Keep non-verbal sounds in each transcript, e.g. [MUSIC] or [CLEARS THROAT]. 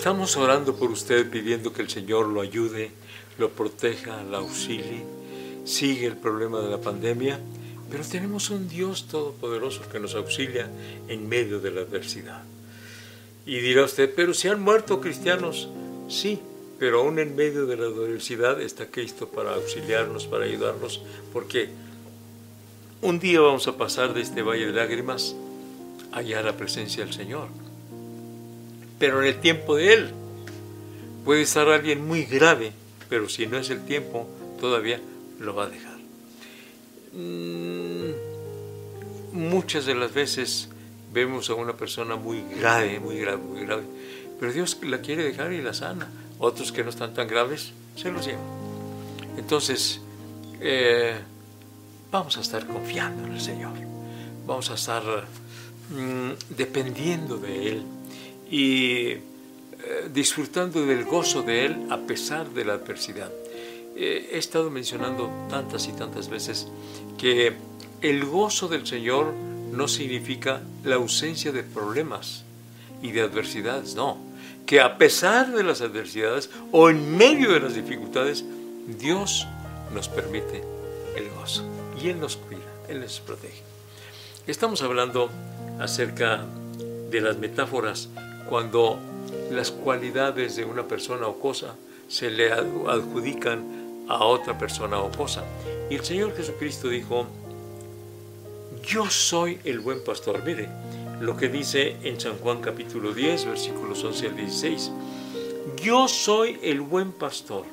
Estamos orando por usted pidiendo que el Señor lo ayude, lo proteja, lo auxilie. Sigue el problema de la pandemia, pero tenemos un Dios todopoderoso que nos auxilia en medio de la adversidad. Y dirá usted, pero si han muerto cristianos, sí, pero aún en medio de la adversidad está Cristo para auxiliarnos, para ayudarnos, porque un día vamos a pasar de este valle de lágrimas allá a la presencia del Señor. Pero en el tiempo de Él puede estar alguien muy grave, pero si no es el tiempo, todavía lo va a dejar. Mm, muchas de las veces vemos a una persona muy grave, muy grave, muy grave, pero Dios la quiere dejar y la sana. Otros que no están tan graves, se los lleva. Entonces, eh, vamos a estar confiando en el Señor. Vamos a estar mm, dependiendo de Él y eh, disfrutando del gozo de Él a pesar de la adversidad. Eh, he estado mencionando tantas y tantas veces que el gozo del Señor no significa la ausencia de problemas y de adversidades, no. Que a pesar de las adversidades o en medio de las dificultades, Dios nos permite el gozo y Él nos cuida, Él nos protege. Estamos hablando acerca de las metáforas cuando las cualidades de una persona o cosa se le adjudican a otra persona o cosa. Y el Señor Jesucristo dijo, yo soy el buen pastor. Mire lo que dice en San Juan capítulo 10, versículos 11 al 16. Yo soy el buen pastor.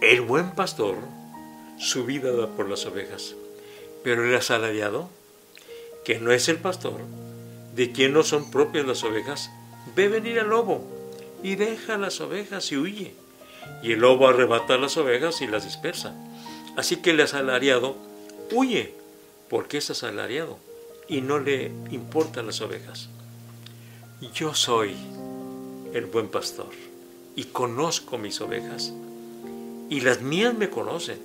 El buen pastor su vida da por las ovejas. Pero el asalariado, que no es el pastor, de quien no son propias las ovejas, ve venir al lobo y deja las ovejas y huye. Y el lobo arrebata las ovejas y las dispersa. Así que el asalariado huye porque es asalariado y no le importan las ovejas. Yo soy el buen pastor y conozco mis ovejas y las mías me conocen.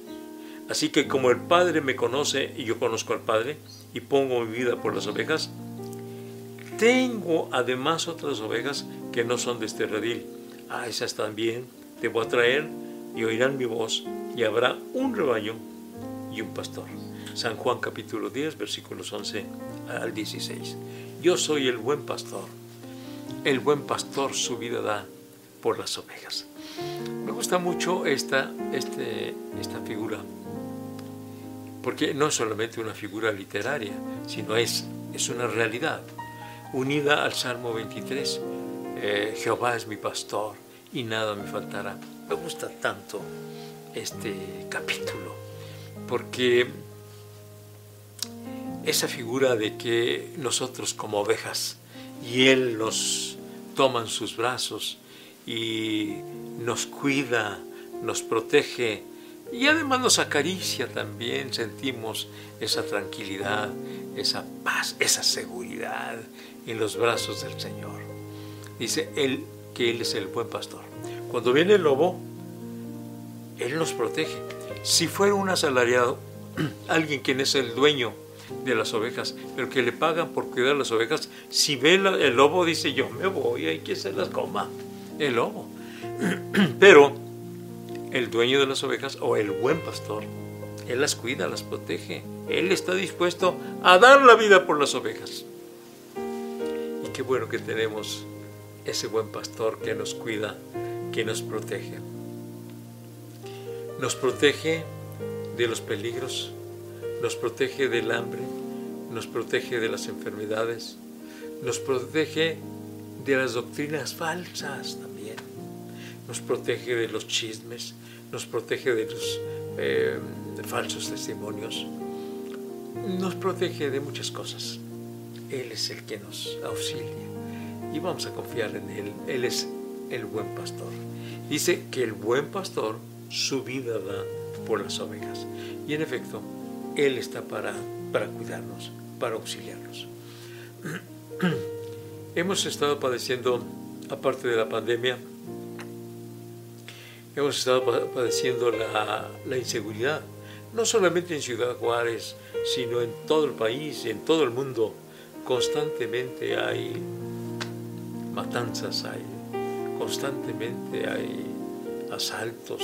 Así que como el Padre me conoce y yo conozco al Padre y pongo mi vida por las ovejas, tengo además otras ovejas que no son de este redil. A esas también debo atraer y oirán mi voz y habrá un rebaño y un pastor. San Juan capítulo 10 versículos 11 al 16. Yo soy el buen pastor. El buen pastor su vida da por las ovejas. Me gusta mucho esta, este, esta figura, porque no es solamente una figura literaria, sino es, es una realidad unida al Salmo 23. Eh, Jehová es mi pastor y nada me faltará. Me gusta tanto este capítulo porque esa figura de que nosotros como ovejas y Él nos toma en sus brazos y nos cuida, nos protege y además nos acaricia también, sentimos esa tranquilidad, esa paz, esa seguridad, en los brazos del Señor. Dice Él que Él es el buen pastor. Cuando viene el lobo, Él nos protege. Si fuera un asalariado, [CLEARS THROAT] alguien quien es el dueño de las ovejas, pero que le pagan por cuidar las ovejas, si ve el lobo dice yo me voy, hay que se las coma. El lobo. [CLEARS THROAT] Pero el dueño de las ovejas o el buen pastor, Él las cuida, las protege. Él está dispuesto a dar la vida por las ovejas qué bueno que tenemos ese buen pastor que nos cuida, que nos protege. Nos protege de los peligros, nos protege del hambre, nos protege de las enfermedades, nos protege de las doctrinas falsas también, nos protege de los chismes, nos protege de los eh, falsos testimonios, nos protege de muchas cosas. Él es el que nos auxilia y vamos a confiar en Él. Él es el buen pastor. Dice que el buen pastor su vida da por las ovejas. Y en efecto, Él está para, para cuidarnos, para auxiliarnos. [CLEARS THROAT] hemos estado padeciendo, aparte de la pandemia, hemos estado padeciendo la, la inseguridad, no solamente en Ciudad Juárez, sino en todo el país, en todo el mundo constantemente hay matanzas, hay constantemente hay asaltos,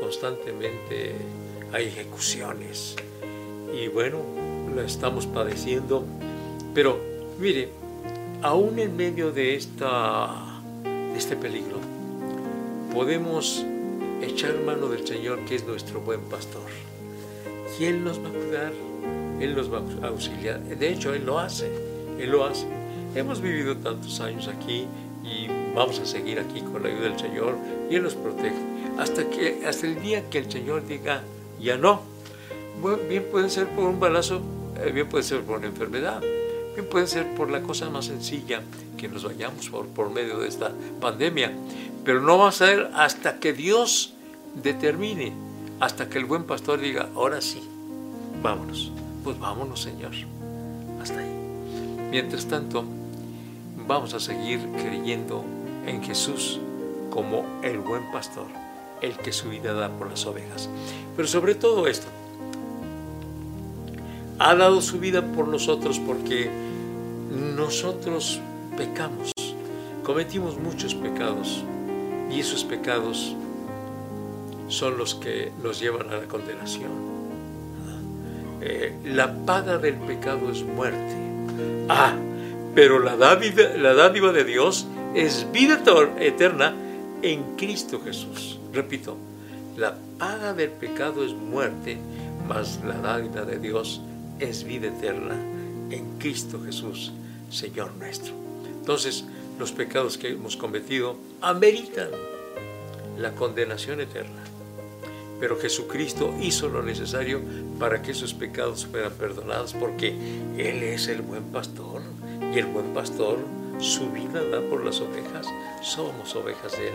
constantemente hay ejecuciones. Y bueno, lo estamos padeciendo. Pero mire, aún en medio de, esta, de este peligro, podemos echar mano del Señor que es nuestro buen pastor. Él nos va a cuidar, Él nos va a auxiliar. De hecho, Él lo hace, Él lo hace. Hemos vivido tantos años aquí y vamos a seguir aquí con la ayuda del Señor y Él nos protege. Hasta, que, hasta el día que el Señor diga, ya no. Bien puede ser por un balazo, eh, bien puede ser por una enfermedad, bien puede ser por la cosa más sencilla que nos vayamos por, por medio de esta pandemia. Pero no va a ser hasta que Dios determine, hasta que el buen pastor diga, ahora sí, vámonos. Pues vámonos, Señor. Hasta ahí. Mientras tanto, vamos a seguir creyendo en Jesús como el buen pastor, el que su vida da por las ovejas. Pero sobre todo esto, ha dado su vida por nosotros porque nosotros pecamos, cometimos muchos pecados y esos pecados son los que nos llevan a la condenación. Eh, la paga del pecado es muerte. Ah, pero la dádiva, la dádiva de Dios es vida eterna en Cristo Jesús. Repito, la paga del pecado es muerte, mas la dádiva de Dios es vida eterna en Cristo Jesús, Señor nuestro. Entonces, los pecados que hemos cometido ameritan la condenación eterna. Pero Jesucristo hizo lo necesario para que esos pecados fueran perdonados porque Él es el buen pastor y el buen pastor su vida da por las ovejas. Somos ovejas de Él.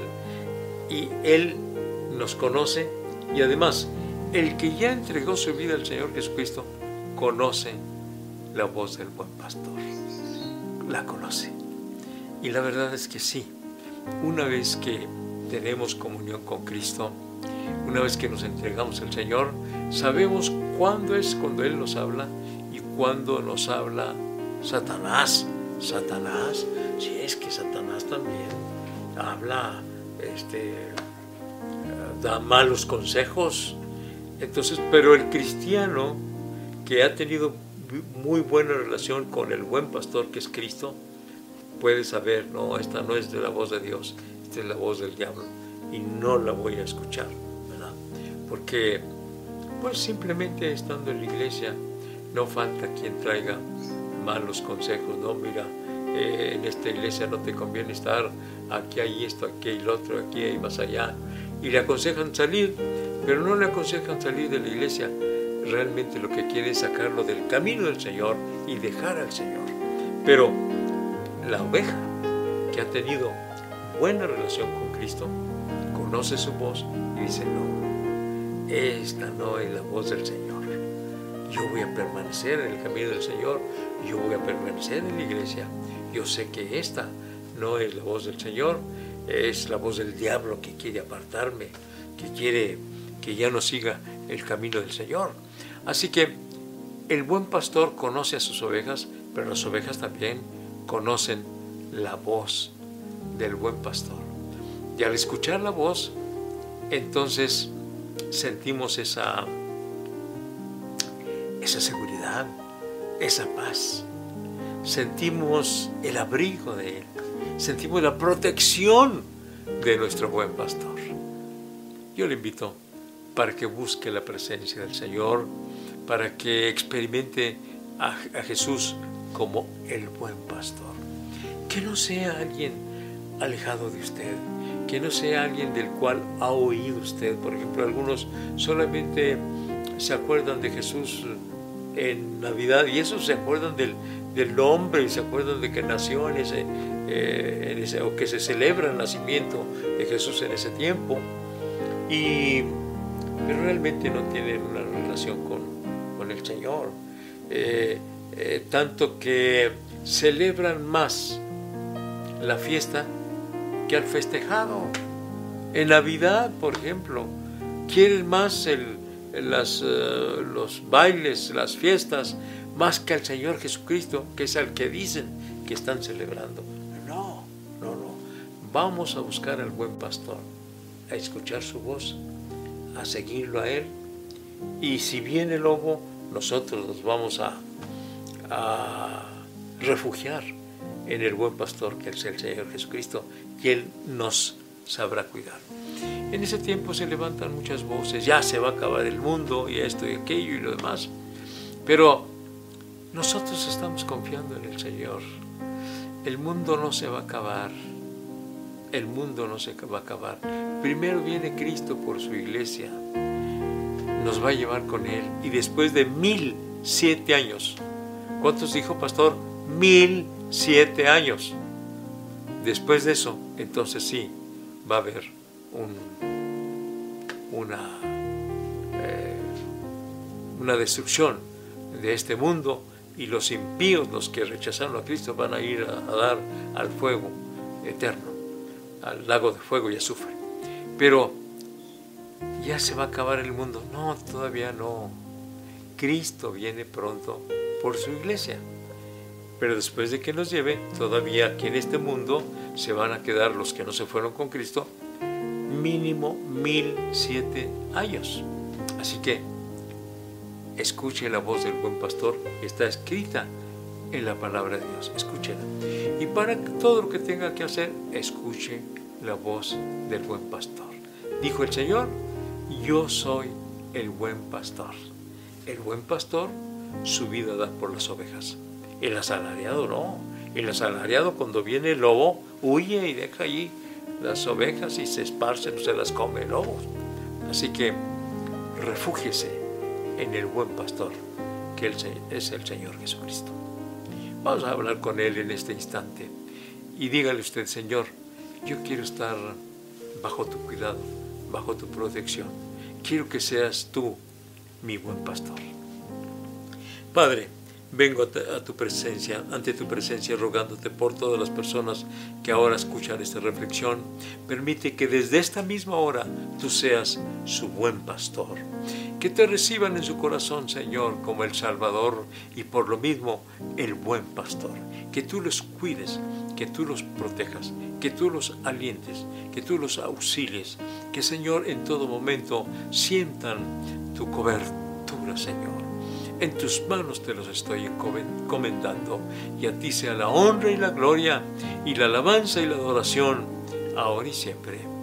Y Él nos conoce y además el que ya entregó su vida al Señor Jesucristo conoce la voz del buen pastor. La conoce. Y la verdad es que sí, una vez que tenemos comunión con Cristo, una vez que nos entregamos al Señor, sabemos cuándo es cuando Él nos habla y cuándo nos habla Satanás. Satanás, si es que Satanás también habla, este, da malos consejos. Entonces, pero el cristiano que ha tenido muy buena relación con el buen pastor que es Cristo, puede saber, no, esta no es de la voz de Dios, esta es la voz del diablo y no la voy a escuchar. Porque, pues simplemente estando en la iglesia, no falta quien traiga malos consejos, no, mira, eh, en esta iglesia no te conviene estar, aquí hay esto, aquí hay lo otro, aquí hay más allá, y le aconsejan salir, pero no le aconsejan salir de la iglesia, realmente lo que quiere es sacarlo del camino del Señor y dejar al Señor. Pero la oveja que ha tenido buena relación con Cristo, conoce su voz y dice, no, esta no es la voz del Señor. Yo voy a permanecer en el camino del Señor, yo voy a permanecer en la iglesia. Yo sé que esta no es la voz del Señor, es la voz del diablo que quiere apartarme, que quiere que ya no siga el camino del Señor. Así que el buen pastor conoce a sus ovejas, pero las ovejas también conocen la voz del buen pastor. Y al escuchar la voz, entonces sentimos esa, esa seguridad, esa paz. Sentimos el abrigo de Él. Sentimos la protección de nuestro buen pastor. Yo le invito para que busque la presencia del Señor, para que experimente a, a Jesús como el buen pastor. Que no sea alguien alejado de usted, que no sea alguien del cual ha oído usted. Por ejemplo, algunos solamente se acuerdan de Jesús en Navidad y esos se acuerdan del, del nombre y se acuerdan de que nació en ese, eh, en ese, o que se celebra el nacimiento de Jesús en ese tiempo. Y, pero realmente no tienen una relación con, con el Señor. Eh, eh, tanto que celebran más la fiesta que al festejado. En Navidad, por ejemplo, quieren más el, las, eh, los bailes, las fiestas, más que al Señor Jesucristo, que es al que dicen que están celebrando. No, Vamos a buscar al buen pastor, a escuchar su voz, a seguirlo a él. Y si viene el lobo, nosotros nos vamos a, a refugiar en el buen pastor que es el Señor Jesucristo y Él nos sabrá cuidar. En ese tiempo se levantan muchas voces, ya se va a acabar el mundo y esto y aquello y lo demás, pero nosotros estamos confiando en el Señor. El mundo no se va a acabar, el mundo no se va a acabar. Primero viene Cristo por su iglesia, nos va a llevar con Él y después de mil siete años, ¿cuántos dijo pastor? Mil siete años. Después de eso, entonces sí, va a haber un, una, eh, una destrucción de este mundo y los impíos, los que rechazaron a Cristo, van a ir a, a dar al fuego eterno, al lago de fuego y azufre. Pero ya se va a acabar el mundo. No, todavía no. Cristo viene pronto por su iglesia. Pero después de que nos lleve, todavía aquí en este mundo se van a quedar los que no se fueron con Cristo, mínimo mil siete años. Así que escuche la voz del buen pastor, está escrita en la palabra de Dios, escúchela. Y para todo lo que tenga que hacer, escuche la voz del buen pastor. Dijo el Señor, yo soy el buen pastor. El buen pastor su vida da por las ovejas. El asalariado no. El asalariado cuando viene el lobo huye y deja allí las ovejas y se esparcen, se las come el lobo. Así que refúgiese en el buen pastor, que es el Señor Jesucristo. Vamos a hablar con Él en este instante y dígale usted, Señor, yo quiero estar bajo tu cuidado, bajo tu protección. Quiero que seas tú mi buen pastor. Padre, vengo a tu presencia, ante tu presencia, rogándote por todas las personas que ahora escuchan esta reflexión. Permite que desde esta misma hora tú seas su buen pastor. Que te reciban en su corazón, Señor, como el Salvador y por lo mismo el buen pastor. Que tú los cuides, que tú los protejas, que tú los alientes, que tú los auxilies. Que, Señor, en todo momento sientan tu cobertura, Señor en tus manos te los estoy encomendando, y a ti sea la honra y la gloria, y la alabanza y la adoración, ahora y siempre.